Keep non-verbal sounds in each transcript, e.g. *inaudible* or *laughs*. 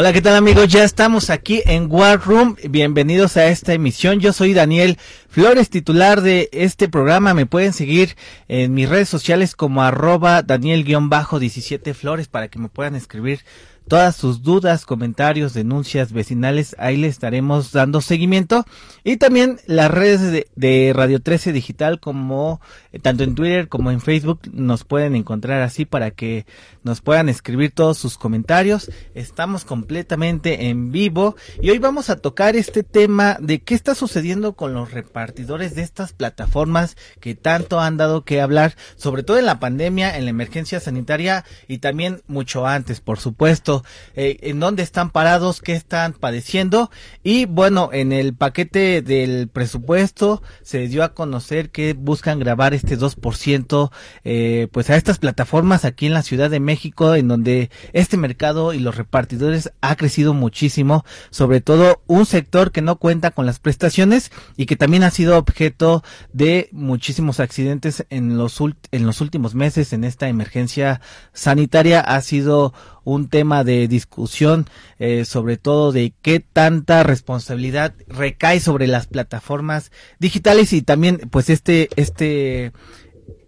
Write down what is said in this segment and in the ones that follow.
Hola, ¿qué tal amigos? Ya estamos aquí en War Room. Bienvenidos a esta emisión. Yo soy Daniel Flores, titular de este programa. Me pueden seguir en mis redes sociales como arroba Daniel-17 Flores para que me puedan escribir todas sus dudas, comentarios, denuncias vecinales, ahí le estaremos dando seguimiento. Y también las redes de, Radio 13 Digital, como eh, tanto en Twitter como en Facebook, nos pueden encontrar así para que nos puedan escribir todos sus comentarios. Estamos completamente en vivo y hoy vamos a tocar este tema de qué está sucediendo con los repartidores de estas plataformas que tanto han dado que hablar, sobre todo en la pandemia, en la emergencia sanitaria y también mucho antes, por supuesto. Eh, en dónde están parados, qué están padeciendo. Y bueno, en el paquete del presupuesto se dio a conocer que buscan grabar este 2% eh, pues a estas plataformas aquí en la Ciudad de México en donde este mercado y los repartidores ha crecido muchísimo, sobre todo un sector que no cuenta con las prestaciones y que también ha sido objeto de muchísimos accidentes en los, en los últimos meses en esta emergencia sanitaria. Ha sido un tema de discusión, eh, sobre todo de qué tanta responsabilidad recae sobre las plataformas digitales y también, pues, este, este,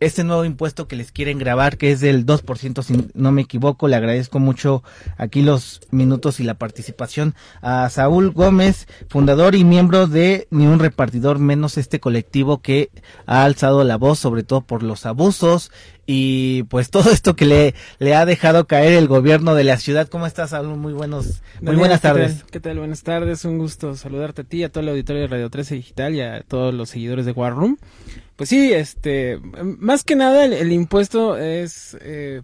este nuevo impuesto que les quieren grabar, que es del 2%, si no me equivoco. Le agradezco mucho aquí los minutos y la participación a Saúl Gómez, fundador y miembro de Ni un repartidor menos este colectivo que ha alzado la voz, sobre todo por los abusos y pues todo esto que le, le ha dejado caer el gobierno de la ciudad. ¿Cómo estás, Saúl? Muy buenos, muy buenas tardes. ¿qué tal? Buenas tardes, un gusto saludarte a ti, a todo el auditorio de Radio 13 Digital y a todos los seguidores de War Room. Pues sí, este, más que nada el, impuesto es eh,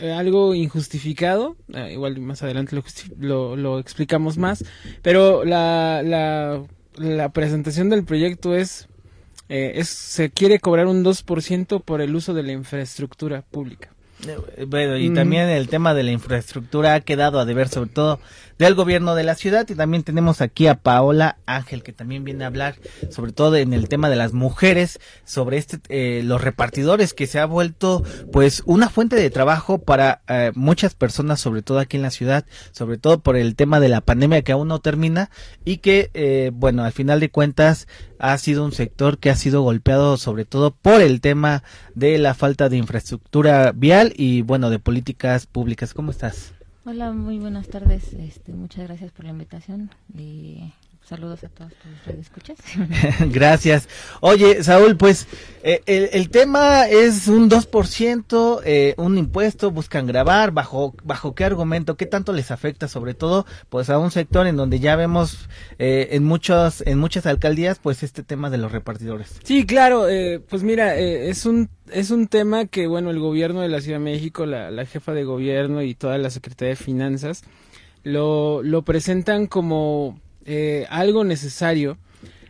algo injustificado, eh, igual más adelante lo, lo, explicamos más, pero la, la, la presentación del proyecto es, eh, es, se quiere cobrar un 2% por el uso de la infraestructura pública. Bueno, y también el tema de la infraestructura ha quedado a deber, sobre todo del gobierno de la ciudad. Y también tenemos aquí a Paola Ángel, que también viene a hablar, sobre todo en el tema de las mujeres, sobre este, eh, los repartidores, que se ha vuelto, pues, una fuente de trabajo para eh, muchas personas, sobre todo aquí en la ciudad, sobre todo por el tema de la pandemia que aún no termina y que, eh, bueno, al final de cuentas, ha sido un sector que ha sido golpeado sobre todo por el tema de la falta de infraestructura vial y bueno de políticas públicas. ¿Cómo estás? Hola, muy buenas tardes. Este, muchas gracias por la invitación y Saludos a todos tus escuchas. *laughs* Gracias. Oye, Saúl, pues eh, el, tema es un 2%, eh, un impuesto, buscan grabar, bajo bajo qué argumento, qué tanto les afecta sobre todo pues a un sector en donde ya vemos eh, en muchos en muchas alcaldías pues este tema de los repartidores. Sí, claro, eh, pues mira, es un es un tema que bueno, el gobierno de la Ciudad de México, la, la jefa de gobierno y toda la Secretaría de Finanzas lo, lo presentan como eh, algo necesario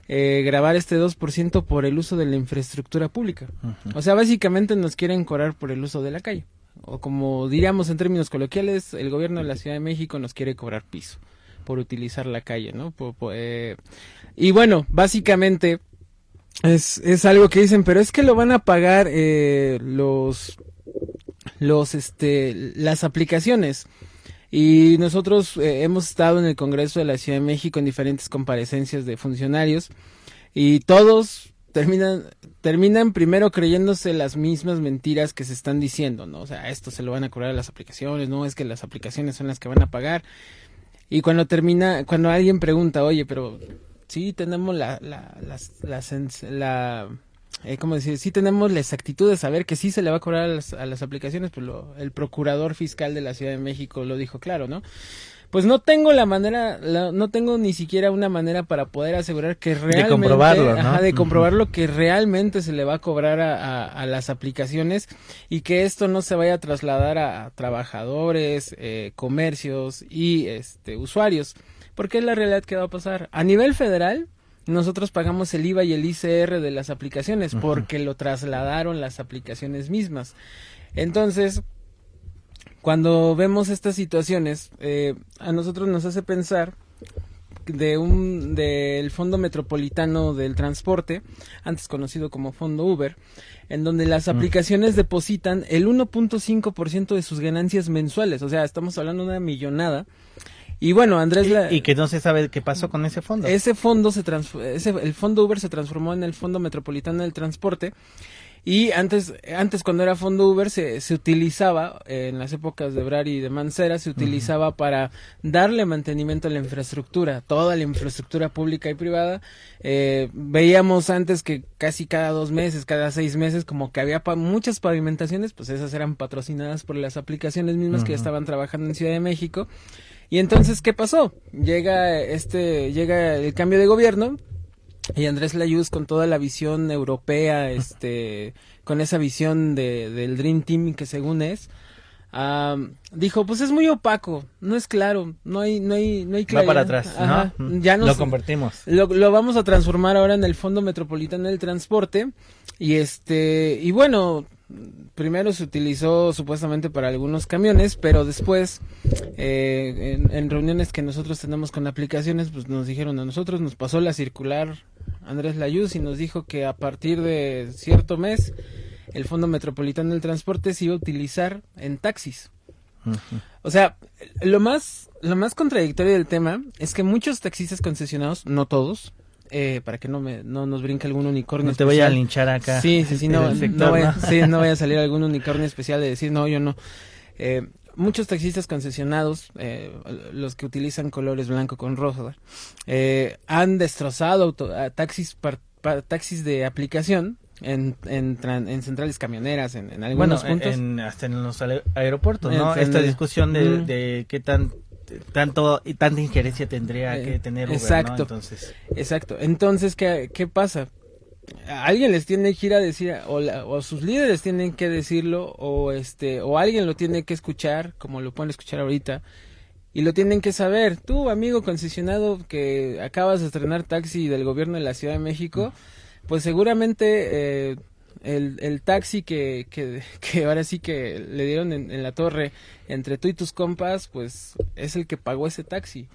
eh, grabar este 2% por el uso de la infraestructura pública. O sea, básicamente nos quieren cobrar por el uso de la calle. O como diríamos en términos coloquiales, el gobierno de la Ciudad de México nos quiere cobrar piso por utilizar la calle, ¿no? Eh, y bueno, básicamente es, es algo que dicen, pero es que lo van a pagar los, los, este, las aplicaciones. Y nosotros eh, hemos estado en el Congreso de la Ciudad de México en diferentes comparecencias de funcionarios y todos terminan terminan primero creyéndose las mismas mentiras que se están diciendo, ¿no? O sea, esto se lo van a cobrar a las aplicaciones, no es que las aplicaciones son las que van a pagar. Y cuando termina, cuando alguien pregunta, oye, pero sí tenemos la, la, la eh, como decir, sí tenemos la exactitud de saber que sí se le va a cobrar a las, aplicaciones, pues lo, el procurador fiscal de la Ciudad de México lo dijo claro, ¿no? Pues no tengo la manera, no tengo ni siquiera una manera para poder asegurar que realmente, de comprobarlo, ¿no? de comprobar lo que realmente se le va a cobrar a, a, las aplicaciones y que esto no se vaya a trasladar a, trabajadores, eh, comercios y este usuarios, porque es la realidad que va a pasar a nivel federal nosotros pagamos el IVA y el ICR de las aplicaciones porque lo trasladaron las aplicaciones mismas. Entonces, cuando vemos estas situaciones, eh, a nosotros nos hace pensar de un del Fondo Metropolitano del Transporte, antes conocido como Fondo Uber, en donde las aplicaciones depositan el 1.5% de sus ganancias mensuales, o sea, estamos hablando de una millonada Y bueno, Andrés... Y, y, que no se sabe qué pasó con ese fondo. Ese fondo se ese, el fondo Uber se transformó en el Fondo Metropolitano del Transporte y antes, antes cuando era fondo Uber se, se utilizaba, en las épocas de Brari y de Mancera, se utilizaba para darle mantenimiento a la infraestructura, toda la infraestructura pública y privada. Eh, veíamos antes que casi cada dos meses, cada seis meses, como que había muchas pavimentaciones, pues esas eran patrocinadas por las aplicaciones mismas que ya estaban trabajando en Ciudad de México. Y entonces, ¿qué pasó? Llega este, llega el cambio de gobierno, y Andrés Layuz con toda la visión europea, *laughs* este, con esa visión de, del Dream Team que según es, dijo, pues es muy opaco, no es claro, no hay, no hay, no hay claridad. Va para atrás, ¿no? Ya lo convertimos. Lo, lo, vamos a transformar ahora en el Fondo Metropolitano del Transporte y este, y bueno, primero se utilizó supuestamente para algunos camiones, pero después eh, en, reuniones que nosotros tenemos con aplicaciones, pues nos dijeron a nosotros, nos pasó la circular Andrés Layuz y nos dijo que a partir de cierto mes el Fondo Metropolitano del Transporte se iba a utilizar en taxis. O sea, lo más, lo más contradictorio del tema es que muchos taxistas concesionados, no todos, eh, para que no me no nos brinque algún unicornio. No te vaya a linchar acá. Sí, sí, sí, no, *laughs* no, vaya, a salir algún unicornio especial de decir, no, yo no. Eh, muchos taxistas concesionados, eh, los que utilizan colores blanco con rosa, eh, han destrozado taxis, taxis de aplicación en, en, en, centrales camioneras, en, en algunos bueno, puntos. En, hasta en los aeropuertos, ¿no? Esta discusión de, de qué tan tanto y tanta injerencia tendría que eh, tener Uber, exacto, Entonces, exacto. Entonces, ¿qué, qué pasa? alguien les tiene que ir a decir o, o, sus líderes tienen que decirlo o este o alguien lo tiene que escuchar como lo pueden escuchar ahorita y lo tienen que saber tú amigo concesionado que acabas de estrenar taxi del gobierno de la Ciudad de México pues seguramente eh, el, el taxi que, que, que, ahora sí que le dieron en, la torre entre tú y tus compas, pues es el que pagó ese taxi.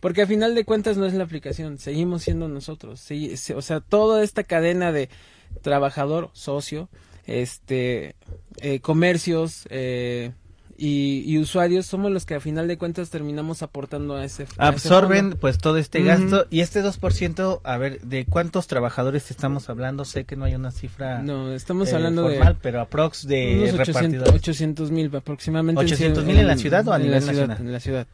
Porque a final de cuentas no es la aplicación, seguimos siendo nosotros. o sea, toda esta cadena de trabajador, socio, este, eh, comercios, eh, y, usuarios somos los que a final de cuentas terminamos aportando a ese absorben pues todo este gasto. Y este 2%, a ver, ¿de cuántos trabajadores estamos hablando? Sé que no hay una cifra No, estamos eh, hablando formal, pero aprox de unos 800 mil aproximadamente 800 mil en, la ciudad o a nivel nacional? en la ciudad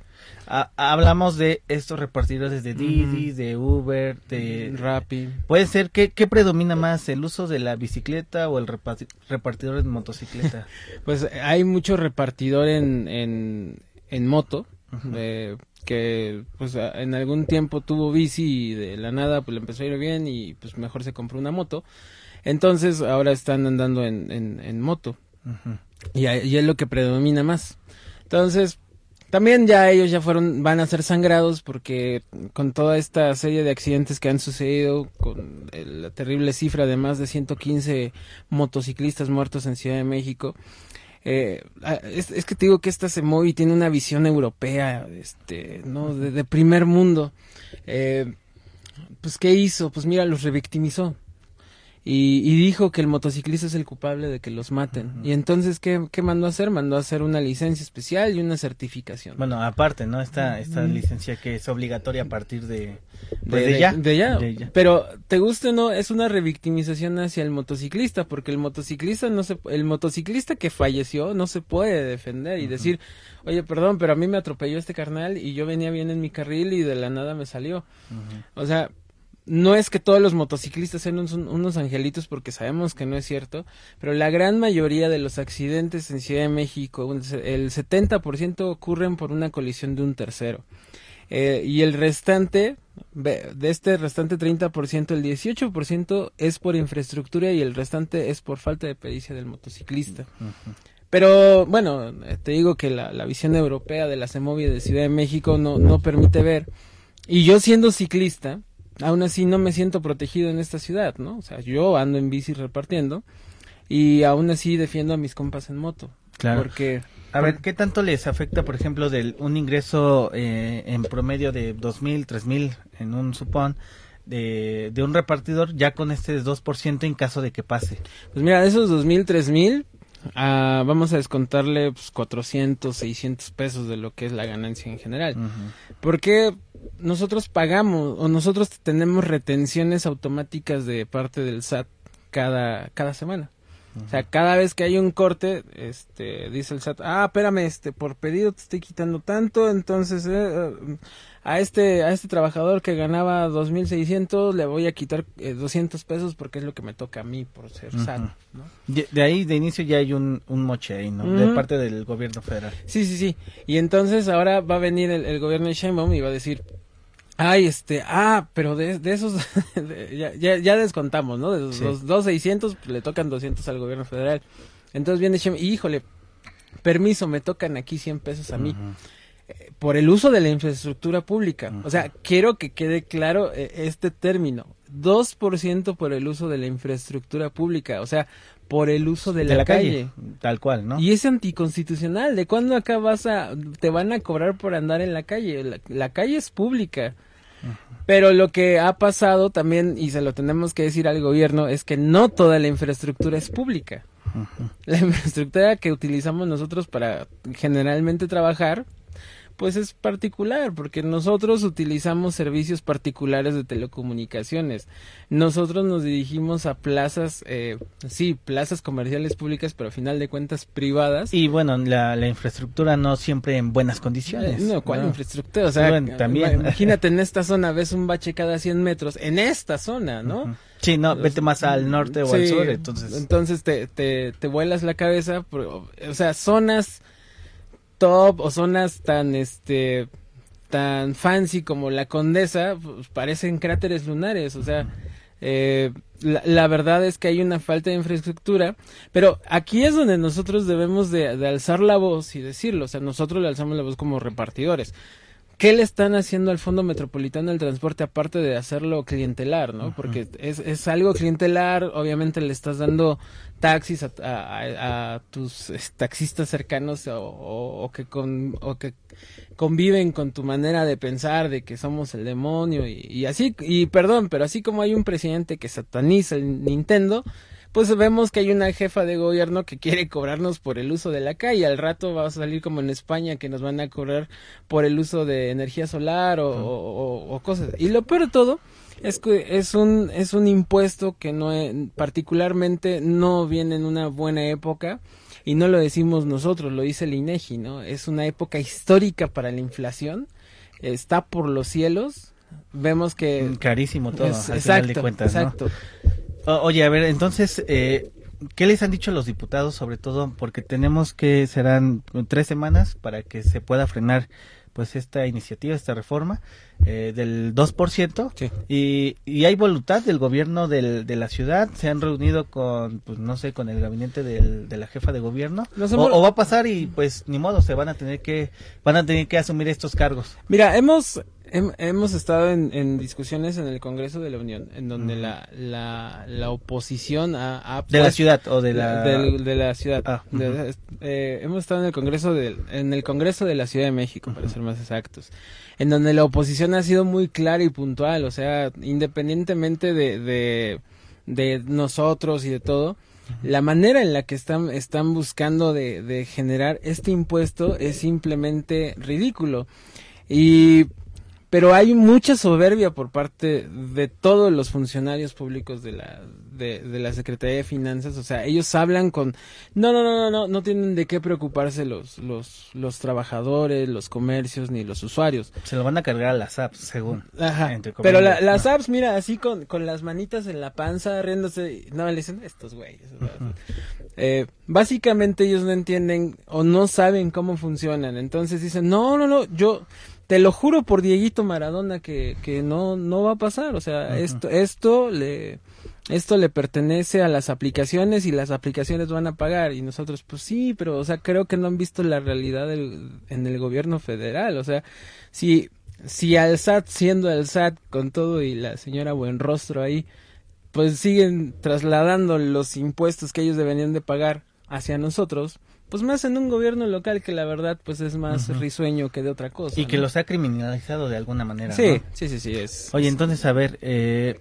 hablamos de estos repartidores de Didi, de Uber, de Rappi. Puede ser que qué predomina más, el uso de la bicicleta o el repartidor de motocicleta. *laughs* pues hay mucho repartidor en en, moto. Eh, que pues en algún tiempo tuvo bici y de la nada pues le empezó a ir bien y pues mejor se compró una moto. Entonces ahora están andando en, en, moto. y, y, es lo que predomina más. Entonces, también ya ellos ya fueron, van a ser sangrados porque con toda esta serie de accidentes que han sucedido, con la terrible cifra de más de 115 motociclistas muertos en Ciudad de México, eh, es, que te digo que esta se y tiene una visión europea, este, ¿no? De, primer mundo. Eh, pues, ¿qué hizo? Pues mira, los revictimizó y, dijo que el motociclista es el culpable de que los maten. Y entonces, ¿qué, ¿qué, mandó a hacer? Mandó a hacer una licencia especial y una certificación. Bueno, aparte, ¿no? Esta, esta licencia que es obligatoria a partir de, pues, de, ya. de, ya. Pero, ¿te gusta o no? Es una revictimización hacia el motociclista, porque el motociclista no se, el motociclista que falleció no se puede defender y decir, oye, perdón, pero a mí me atropelló este carnal y yo venía bien en mi carril y de la nada me salió. O sea, no es que todos los motociclistas sean unos, angelitos porque sabemos que no es cierto, pero la gran mayoría de los accidentes en Ciudad de México, el 70% ocurren por una colisión de un tercero. Eh, y el restante, de este restante 30%, el 18% es por infraestructura y el restante es por falta de pericia del motociclista. Pero bueno, eh, te digo que la, visión europea de la CEMOVI de Ciudad de México no, no permite ver. Y yo siendo ciclista, aún así no me siento protegido en esta ciudad, ¿no? O sea, yo ando en bici repartiendo y aún así defiendo a mis compas en moto. Claro. Porque... A ver, ¿qué tanto les afecta, por ejemplo, del un ingreso eh, en promedio de dos mil, tres mil en un supón de, de un repartidor ya con este 2% en caso de que pase? Pues mira, de esos dos mil, tres mil, ah, vamos a descontarle pues, 400, 600 pesos de lo que es la ganancia en general. Porque nosotros pagamos o nosotros tenemos retenciones automáticas de parte del SAT cada, cada semana. O sea, cada vez que hay un corte, este, dice el SAT, ah, espérame, este, por pedido te estoy quitando tanto, entonces eh, eh, a este, a este trabajador que ganaba 2.600 le voy a quitar 200 eh, pesos porque es lo que me toca a mí por ser SAT, ¿no? de, ahí, de inicio ya hay un, un moche ahí, ¿no? De parte del gobierno federal. Sí, sí, sí. Y entonces ahora va a venir el, el gobierno de Sheinbaum y va a decir, Ay, este, ah, pero de, de esos, *laughs* ya, ya, descontamos, ¿no? De los, dos seiscientos pues, le tocan 200 al gobierno federal. Entonces viene Shem, híjole, permiso, me tocan aquí 100 pesos a mí. Eh, por el uso de la infraestructura pública. O sea, quiero que quede claro eh, este término. 2% por el uso de la infraestructura pública. O sea, por el uso de, la, calle. Tal cual, ¿no? Y es anticonstitucional. ¿De cuándo acá vas a, te van a cobrar por andar en la calle? la calle es pública. Pero lo que ha pasado también, y se lo tenemos que decir al gobierno, es que no toda la infraestructura es pública. La *laughs* infraestructura que utilizamos nosotros para generalmente trabajar pues es particular, porque nosotros utilizamos servicios particulares de telecomunicaciones. Nosotros nos dirigimos a plazas, eh, sí, plazas comerciales públicas, pero a final de cuentas privadas. Y bueno, la, la infraestructura no siempre en buenas condiciones. No, ¿cuál infraestructura? O sea, también. imagínate en esta zona, ves un bache cada 100 metros, en esta zona, ¿no? Sí, no, vete más al norte o al sur, entonces. Entonces te, te, te vuelas la cabeza, o sea, zonas top o zonas tan este tan fancy como la Condesa pues, parecen cráteres lunares, o sea, eh, la, verdad es que hay una falta de infraestructura, pero aquí es donde nosotros debemos de, de, alzar la voz y decirlo, o sea, nosotros le alzamos la voz como repartidores. ¿Qué le están haciendo al Fondo Metropolitano del Transporte aparte de hacerlo clientelar, no? Porque es, es algo clientelar, obviamente le estás dando taxis a, tus taxistas cercanos o, que con, o que conviven con tu manera de pensar de que somos el demonio y, y así, y perdón, pero así como hay un presidente que sataniza el Nintendo, pues vemos que hay una jefa de gobierno que quiere cobrarnos por el uso de la calle. Al rato va a salir como en España que nos van a cobrar por el uso de energía solar o, cosas. Y lo peor de todo es que es un, es un impuesto que no particularmente no viene en una buena época y no lo decimos nosotros, lo dice el INEGI, ¿no? Es una época histórica para la inflación, está por los cielos, vemos que... Carísimo todo, al final de cuentas, exacto oye, a ver, entonces, eh, ¿qué les han dicho los diputados sobre todo? Porque tenemos que, serán tres semanas para que se pueda frenar pues esta iniciativa, esta reforma eh, del 2%. Sí. Y, y hay voluntad del gobierno del, de la ciudad. Se han reunido con, pues no sé, con el gabinete del, de la jefa de gobierno. o, va a pasar y pues ni modo, se van a tener que, van a tener que asumir estos cargos. Mira, hemos hemos estado en, discusiones en el Congreso de la Unión, en donde la, la, oposición ha, de la ciudad o de la de, la ciudad. Ah, eh, hemos estado en el Congreso de en el Congreso de la Ciudad de México, para ser más exactos, en donde la oposición ha sido muy clara y puntual, o sea, independientemente de, de, nosotros y de todo. La manera en la que están, están buscando de, de generar este impuesto es simplemente ridículo. Y pero hay mucha soberbia por parte de todos los funcionarios públicos de la de, la Secretaría de Finanzas, o sea, ellos hablan con no, no, no, no, no, no tienen de qué preocuparse los los los trabajadores, los comercios ni los usuarios. Se lo van a cargar a las apps, según. Ajá. Pero las apps, mira, así con, con las manitas en la panza, riéndose, no le dicen estos güeyes. eh, básicamente ellos no entienden o no saben cómo funcionan, entonces dicen, "No, no, no, yo te lo juro por Dieguito Maradona que, que no, no va a pasar. O sea, esto, esto le, esto le pertenece a las aplicaciones y las aplicaciones van a pagar. Y nosotros, pues sí, pero, o sea, creo que no han visto la realidad en el gobierno federal. O sea, si, si al SAT, siendo el SAT con todo y la señora Buenrostro ahí, pues siguen trasladando los impuestos que ellos deberían de pagar hacia nosotros, pues más en un gobierno local que la verdad pues es más risueño que de otra cosa. Y que los ha criminalizado de alguna manera. Sí, sí, sí, sí, es. Oye, entonces, a ver, eh,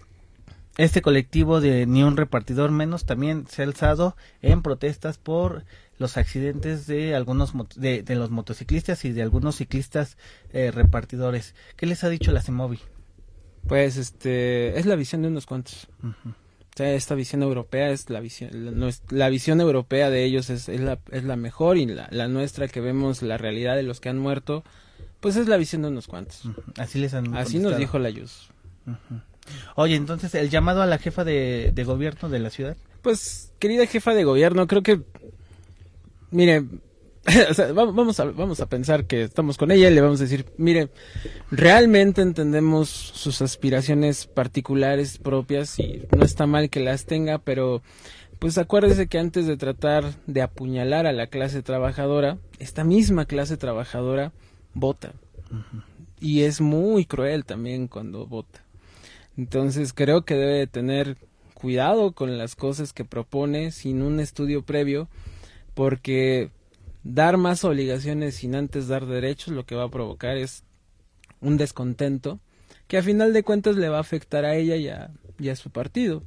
este colectivo de Ni un repartidor menos también se ha alzado en protestas por los accidentes de algunos de, los motociclistas y de algunos ciclistas eh, repartidores. ¿Qué les ha dicho la CEMOVI? Pues este es la visión de unos cuantos. O sea, esta visión europea es la visión, la, visión europea de ellos es, es, la, es la mejor y la, la, nuestra que vemos la realidad de los que han muerto, pues es la visión de unos cuantos. Así les han Así nos dijo la Yus. Oye, entonces, ¿el llamado a la jefa de, de gobierno de la ciudad? Pues, querida jefa de gobierno, creo que, mire, *laughs* vamos, a, vamos a pensar que estamos con ella y le vamos a decir, mire, realmente entendemos sus aspiraciones particulares propias y no está mal que las tenga, pero pues acuérdese que antes de tratar de apuñalar a la clase trabajadora, esta misma clase trabajadora vota. Y es muy cruel también cuando vota. Entonces creo que debe tener cuidado con las cosas que propone sin un estudio previo, porque dar más obligaciones sin antes dar derechos lo que va a provocar es un descontento que a final de cuentas le va a afectar a ella y a, su partido.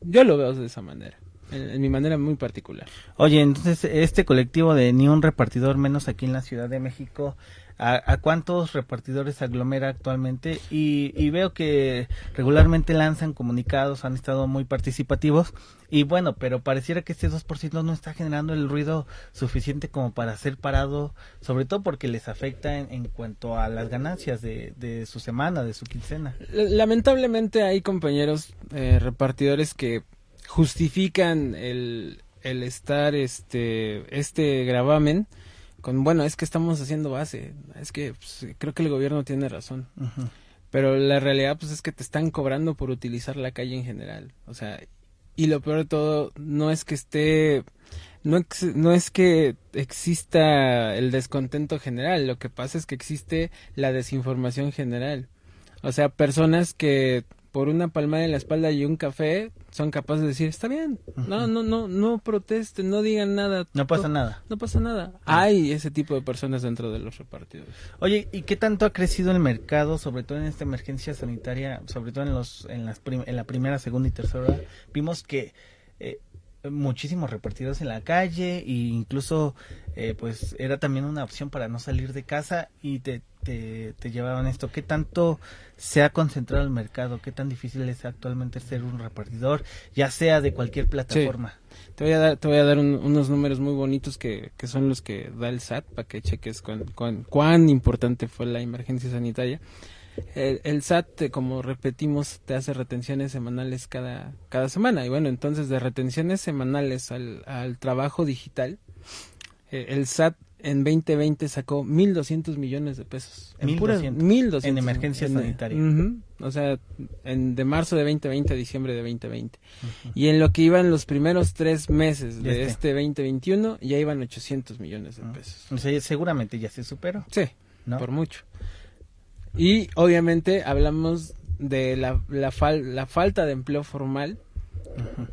Yo lo veo de esa manera, en, mi manera muy particular. Oye, entonces este colectivo de ni un repartidor menos aquí en la Ciudad de México a, cuántos repartidores aglomera actualmente y, veo que regularmente lanzan comunicados, han estado muy participativos y bueno, pero pareciera que este 2% no está generando el ruido suficiente como para ser parado, sobre todo porque les afecta en, cuanto a las ganancias de, su semana, de su quincena. Lamentablemente hay compañeros eh, repartidores que justifican el, el estar este, este gravamen con, bueno, es que estamos haciendo base, es que pues, creo que el gobierno tiene razón. Pero la realidad pues es que te están cobrando por utilizar la calle en general. O sea, y lo peor de todo no es que esté no, no es que exista el descontento general, lo que pasa es que existe la desinformación general. O sea, personas que por una palmada en la espalda y un café son capaces de decir está bien no no no no protesten no digan nada no pasa nada. No pasa nada. Hay ese tipo de personas dentro de los repartidores. Oye y qué tanto ha crecido el mercado sobre todo en esta emergencia sanitaria sobre todo en los en las en la primera segunda y tercera hora vimos que eh, muchísimos repartidos en la calle e incluso eh, pues era también una opción para no salir de casa y te, te, llevaban esto. ¿Qué tanto se ha concentrado el mercado? ¿Qué tan difícil es actualmente ser un repartidor, ya sea de cualquier plataforma? Te voy a dar, te voy a dar unos números muy bonitos que, que, son los que da el SAT para que cheques cuán, cuán importante fue la emergencia sanitaria. El, SAT, como repetimos, te hace retenciones semanales cada, cada semana. Y bueno, entonces de retenciones semanales al, al trabajo digital, eh, el SAT en 2020 sacó 1.200 millones de pesos. En, 1.200, en emergencia sanitaria. o sea, en, de marzo de 2020 a diciembre de 2020. Y en lo que iban los primeros tres meses de este. 2021, ya iban 800 millones de pesos. O sea, seguramente ya se superó. Sí, por mucho. Y obviamente hablamos de la, la, la falta de empleo formal,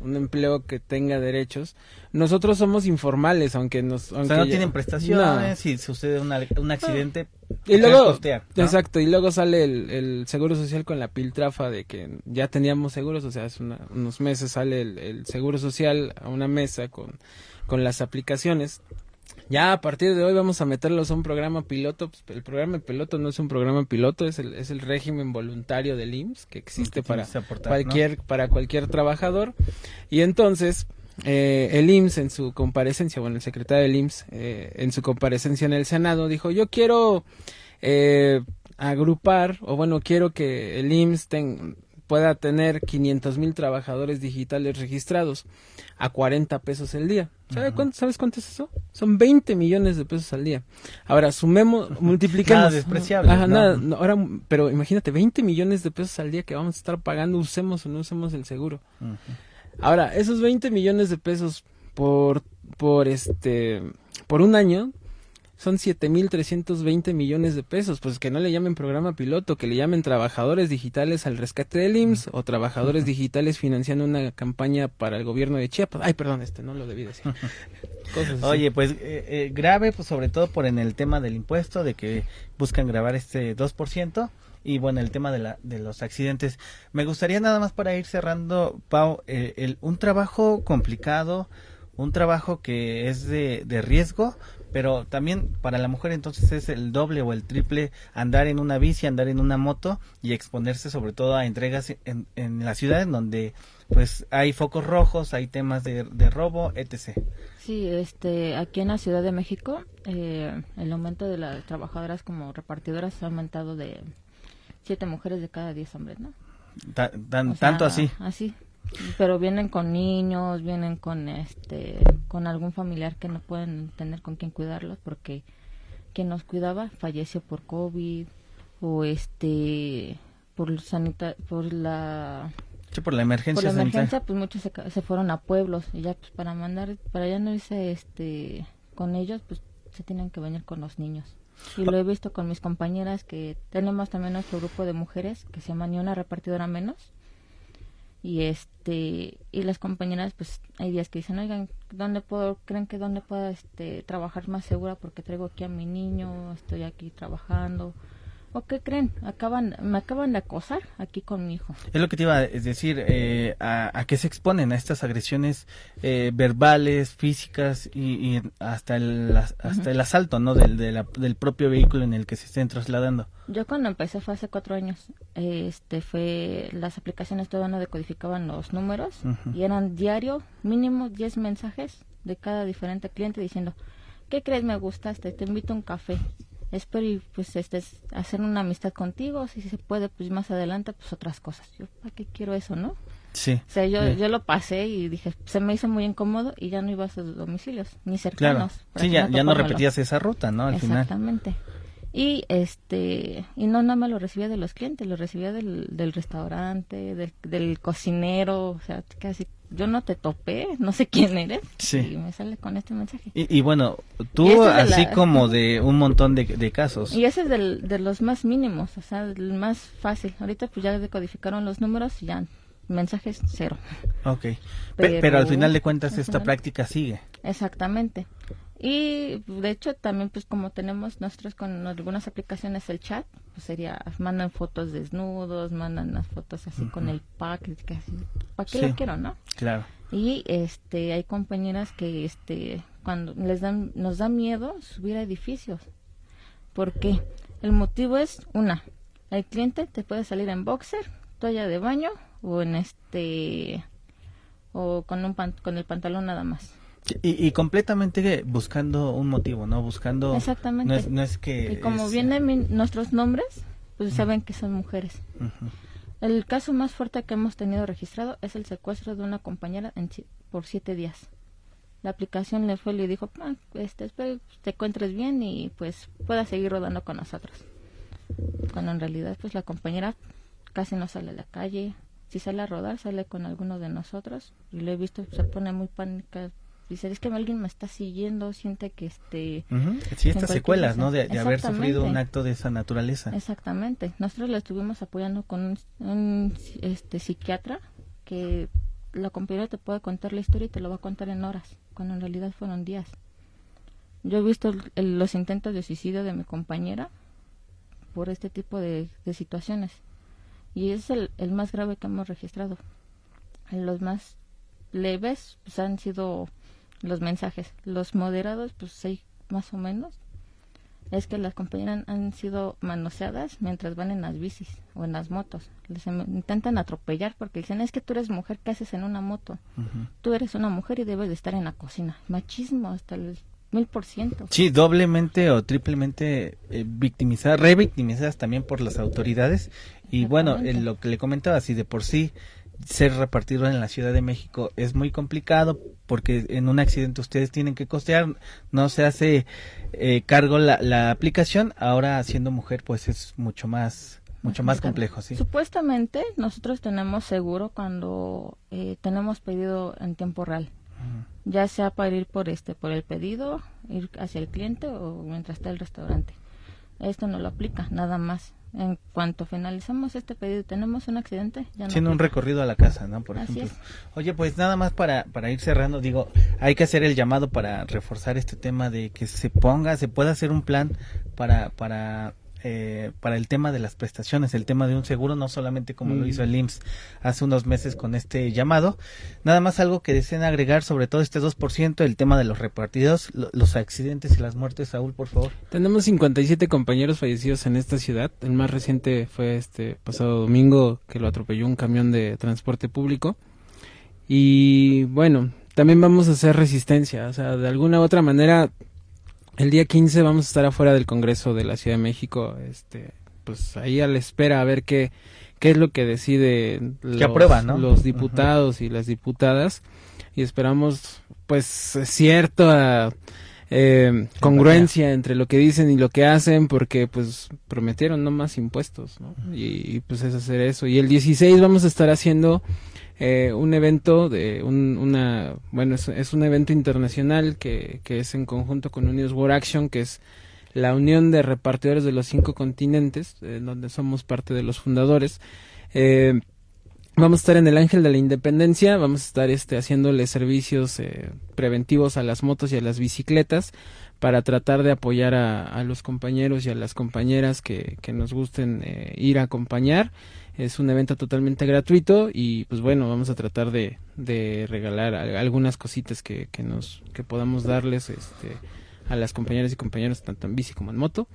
un empleo que tenga derechos. Nosotros somos informales, aunque nos... o sea, no tienen prestaciones, si sucede un accidente... y luego, exacto, y luego sale el, Seguro Social con la piltrafa de que ya teníamos seguros, o sea, hace unos meses sale el, el Seguro Social a una mesa con, con las aplicaciones ya a partir de hoy vamos a meterlos a un programa piloto. Pues, el programa piloto no es un programa piloto, es el, es el régimen voluntario del IMSS que existe para cualquier, para cualquier trabajador. Y entonces, eh, el IMSS en su comparecencia, bueno, el secretario del IMSS eh, en su comparecencia en el Senado dijo, yo quiero eh, agrupar, o bueno, quiero que el IMSS tenga pueda tener 500 mil trabajadores digitales registrados a 40 pesos el día. Cuánto, ¿Sabes cuánto es eso? Son 20 millones de pesos al día. Ahora, sumemos, *laughs* multiplicamos. Nada despreciable. Ajá, nada, ahora, pero imagínate, 20 millones de pesos al día que vamos a estar pagando, usemos o no usemos el seguro. Ahora, esos 20 millones de pesos por, por este, por un año, son 7.320 millones de pesos. Pues que no le llamen programa piloto, que le llamen trabajadores digitales al rescate del IMSS o trabajadores digitales financiando una campaña para el gobierno de Chiapas. Ay, perdón, este no lo debí decir. *laughs* Oye, pues eh, eh, grave, pues sobre todo por en el tema del impuesto, de que buscan grabar este 2%. y bueno, el tema de, la, de los accidentes. Me gustaría nada más para ir cerrando, Pau, eh, el, un trabajo complicado, un trabajo que es de, de riesgo, pero también para la mujer entonces es el doble o el triple andar en una bici, andar en una moto y exponerse sobre todo a entregas en, en la ciudad en donde pues hay focos rojos, hay temas de, de robo, etc. Sí, este, aquí en la Ciudad de México eh, el aumento de las trabajadoras como repartidoras ha aumentado de siete mujeres de cada diez hombres, ¿no? Ta- tan- tanto así. Así. Pero vienen con niños, vienen con este, con algún familiar que no pueden tener con quien cuidarlos porque quien nos cuidaba falleció por COVID o este, por sanita, por la Sí, por la emergencia. por la sanitaria. emergencia, pues muchos se, se fueron a pueblos y ya pues para mandar, para ya no irse este, con ellos, pues se tienen que venir con los niños. Y lo he visto con mis compañeras que tenemos también nuestro grupo de mujeres que se llama Ni una repartidora menos. Y este y las compañeras pues hay días que dicen, "Oigan, ¿dónde puedo creen que dónde puedo este trabajar más segura porque traigo aquí a mi niño, estoy aquí trabajando?" ¿O qué creen? Acaban me acaban de acosar aquí con mi hijo. Es lo que te iba a decir, eh, a, a qué se exponen a estas agresiones eh, verbales, físicas y, y hasta el hasta el asalto, ¿no? Del, de la- del propio vehículo en el que se estén trasladando. Yo cuando empecé fue hace cuatro años. Este fue las aplicaciones todavía no decodificaban los números y eran diario mínimo 10 mensajes de cada diferente cliente diciendo ¿qué crees me gustaste? Te invito a un café. Espero y pues este hacer una amistad contigo, si se puede pues más adelante pues otras cosas. Yo para qué quiero eso, ¿no? Sí. O sea, yo, yo lo pasé y dije, se me hizo muy incómodo y ya no iba a sus domicilios, ni cercanos. Sí, ya, ya no repetías esa ruta, ¿no? Al final. Exactamente. Y este y no nada más lo recibía de los clientes, lo recibía del, del restaurante, del, del cocinero, o sea, casi yo no te topé, no sé quién eres. Sí. Y me sale con este mensaje. Y, y bueno, Y tú de así la- como de un montón de, de casos. Y ese es del, de los más mínimos, o sea, el más fácil. Ahorita pues ya decodificaron los números y ya mensajes cero. Ok. Pe- Pero- Pero, al final de cuentas esta final- práctica sigue. Exactamente. Y de hecho también pues como tenemos nosotros con algunas aplicaciones el chat, pues sería, mandan fotos desnudos, mandan las fotos así con el pack, ¿para qué Sí. lo quiero, no? Claro. Y este hay compañeras que este cuando les dan nos da miedo subir a edificios. ¿Por qué? El motivo es una, el cliente te puede salir en boxer, toalla de baño o en este o con un pan- con el pantalón nada más. Y, y completamente buscando un motivo, ¿no? Buscando... Exactamente. No es, no es que... Y como es- vienen mi- nuestros nombres, pues saben que son mujeres. El caso más fuerte que hemos tenido registrado es el secuestro de una compañera en por siete días. La aplicación le fue y le dijo, "Ah, este, espero que te encuentres bien y pues puedas seguir rodando con nosotros. Cuando en realidad pues la compañera casi no sale a la calle. Si sale a rodar, sale con alguno de nosotros. Y lo he visto, se pone muy pánica. Dice, es que alguien me está siguiendo, siente que este... Sí, estas secuelas, ¿no? De, haber sufrido un acto de esa naturaleza. Exactamente. Nosotros la estuvimos apoyando con un, un, este psiquiatra que la compañera te puede contar la historia y te lo va a contar en horas, cuando en realidad fueron días. Yo he visto el- los intentos de suicidio de mi compañera por este tipo de, de situaciones y es el, el más grave que hemos registrado. Los más leves pues, han sido los mensajes, los moderados pues hay más o menos es que las compañeras han sido manoseadas mientras van en las bicis o en las motos. Les em- intentan atropellar porque dicen, es que tú eres mujer, ¿qué haces en una moto? Ujú. Tú eres una mujer y debes de estar en la cocina. Machismo hasta el mil por ciento. Sí, doblemente o triplemente eh, victimizadas, revictimizadas también por las autoridades. Y bueno, eh, lo que le comentaba, si de por sí ser repartido en la Ciudad de México es muy complicado porque en un accidente ustedes tienen que costear, no se hace eh, cargo la, la aplicación, ahora siendo mujer pues es mucho más mucho más complejo, sí. Supuestamente nosotros tenemos seguro cuando eh, tenemos pedido en tiempo real. Ya sea para ir por este por el pedido ir hacia el cliente o mientras está el restaurante. Esto no lo aplica nada más en cuanto finalizamos este pedido tenemos un accidente ya no Haciendo un recorrido a la casa, ¿no? Por Así ejemplo. Oye, pues nada más para, para ir cerrando, digo, hay que hacer el llamado para reforzar este tema de que se ponga, se pueda hacer un plan para, para eh, para el tema de las prestaciones, el tema de un seguro, no solamente como lo hizo el IMSS hace unos meses con este llamado. Nada más algo que deseen agregar sobre todo este 2%, el tema de los repartidos, los accidentes y las muertes, Saúl, por favor. Tenemos 57 compañeros fallecidos en esta ciudad. El más reciente fue este pasado domingo que lo atropelló un camión de transporte público. Y bueno, también vamos a hacer resistencia, o sea, de alguna u otra manera el día 15 vamos a estar afuera del Congreso de la Ciudad de México, este, pues ahí a la espera a ver qué, qué es lo que decide los, los diputados y las diputadas. Y esperamos pues cierta eh, congruencia entre lo que dicen y lo que hacen porque pues prometieron no más impuestos ¿no? y, y, pues es hacer eso. Y el 16 vamos a estar haciendo eh, un evento de un, una bueno es, un evento internacional que, que es en conjunto con Unidos War Action que es la unión de repartidores de los cinco continentes eh, donde somos parte de los fundadores. Eh, vamos a estar en el Ángel de la Independencia vamos a estar este haciéndole servicios preventivos a las motos y a las bicicletas para tratar de apoyar a, a los compañeros y a las compañeras que, que nos gusten ir a acompañar es un evento totalmente gratuito y pues bueno, vamos a tratar de, de regalar algunas cositas que, que nos que podamos darles este, a las compañeras y compañeros tanto en bici como en moto.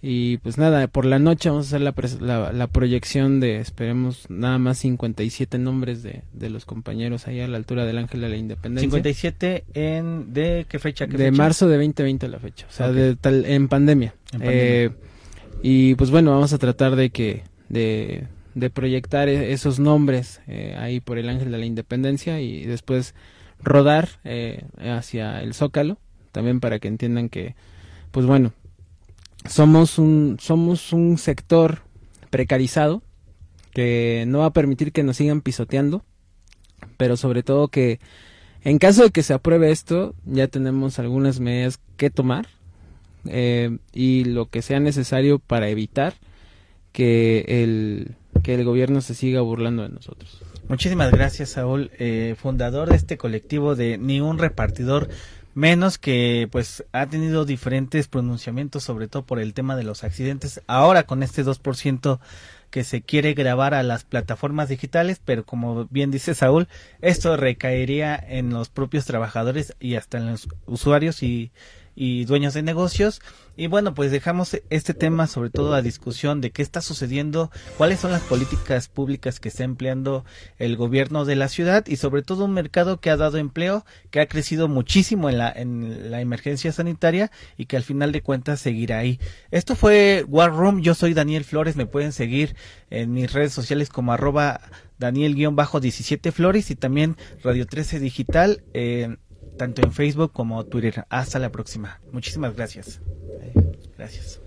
Y pues nada, por la noche vamos a hacer la, la, proyección de, esperemos, nada más 57 nombres de, de los compañeros ahí a la altura del Ángel de la Independencia. 57 en, ¿de qué fecha? Qué de marzo de 2020 la fecha, o sea, de tal, en pandemia. En pandemia. Eh, y pues bueno, vamos a tratar de que, de, de proyectar e-, esos nombres eh, ahí por el Ángel de la Independencia y después rodar eh, hacia el Zócalo, también para que entiendan que, pues bueno, somos un, somos un sector precarizado que no va a permitir que nos sigan pisoteando, pero sobre todo que en caso de que se apruebe esto, ya tenemos algunas medidas que tomar eh, y lo que sea necesario para evitar que el que el gobierno se siga burlando de nosotros. Muchísimas gracias, Saúl, eh, fundador de este colectivo de Ni un repartidor menos que pues ha tenido diferentes pronunciamientos sobre todo por el tema de los accidentes ahora con este 2% que se quiere grabar a las plataformas digitales pero como bien dice Saúl esto recaería en los propios trabajadores y hasta en los usuarios y y dueños de negocios. Y bueno, pues dejamos este tema sobre todo a discusión de qué está sucediendo, cuáles son las políticas públicas que está empleando el gobierno de la ciudad y sobre todo un mercado que ha dado empleo, que ha crecido muchísimo en la, en la emergencia sanitaria y que al final de cuentas seguirá ahí. Esto fue War Room, yo soy Daniel Flores, me pueden seguir en mis redes sociales como arroba Daniel-17 Flores y también Radio 13 Digital. Eh, tanto en Facebook como Twitter. Hasta la próxima. Muchísimas gracias. Gracias.